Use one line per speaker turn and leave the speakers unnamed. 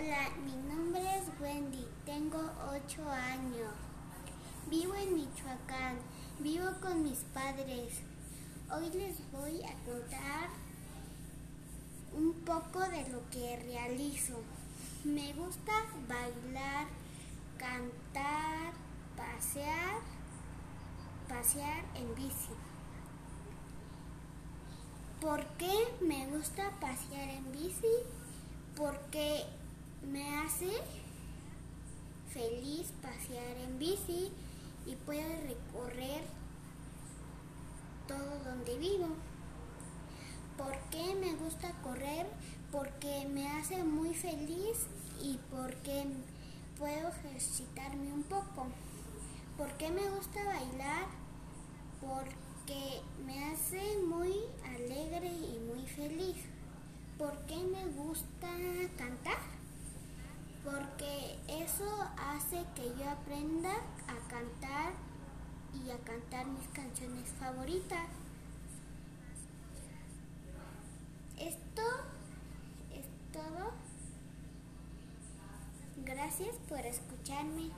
Hola, mi nombre es Wendy, tengo 8 años. Vivo en Michoacán, vivo con mis padres. Hoy les voy a contar un poco de lo que realizo. Me gusta bailar, cantar, pasear, pasear en bici. ¿Por qué me gusta pasear en bici? Porque me hace feliz pasear en bici y puedo recorrer todo donde vivo. ¿Por qué me gusta correr? Porque me hace muy feliz y porque puedo ejercitarme un poco. ¿Por qué me gusta bailar? Porque me hace muy alegre y muy feliz. ¿Por qué me gusta cantar? Porque eso hace que yo aprenda a cantar y a cantar mis canciones favoritas. Esto es todo. Gracias por escucharme.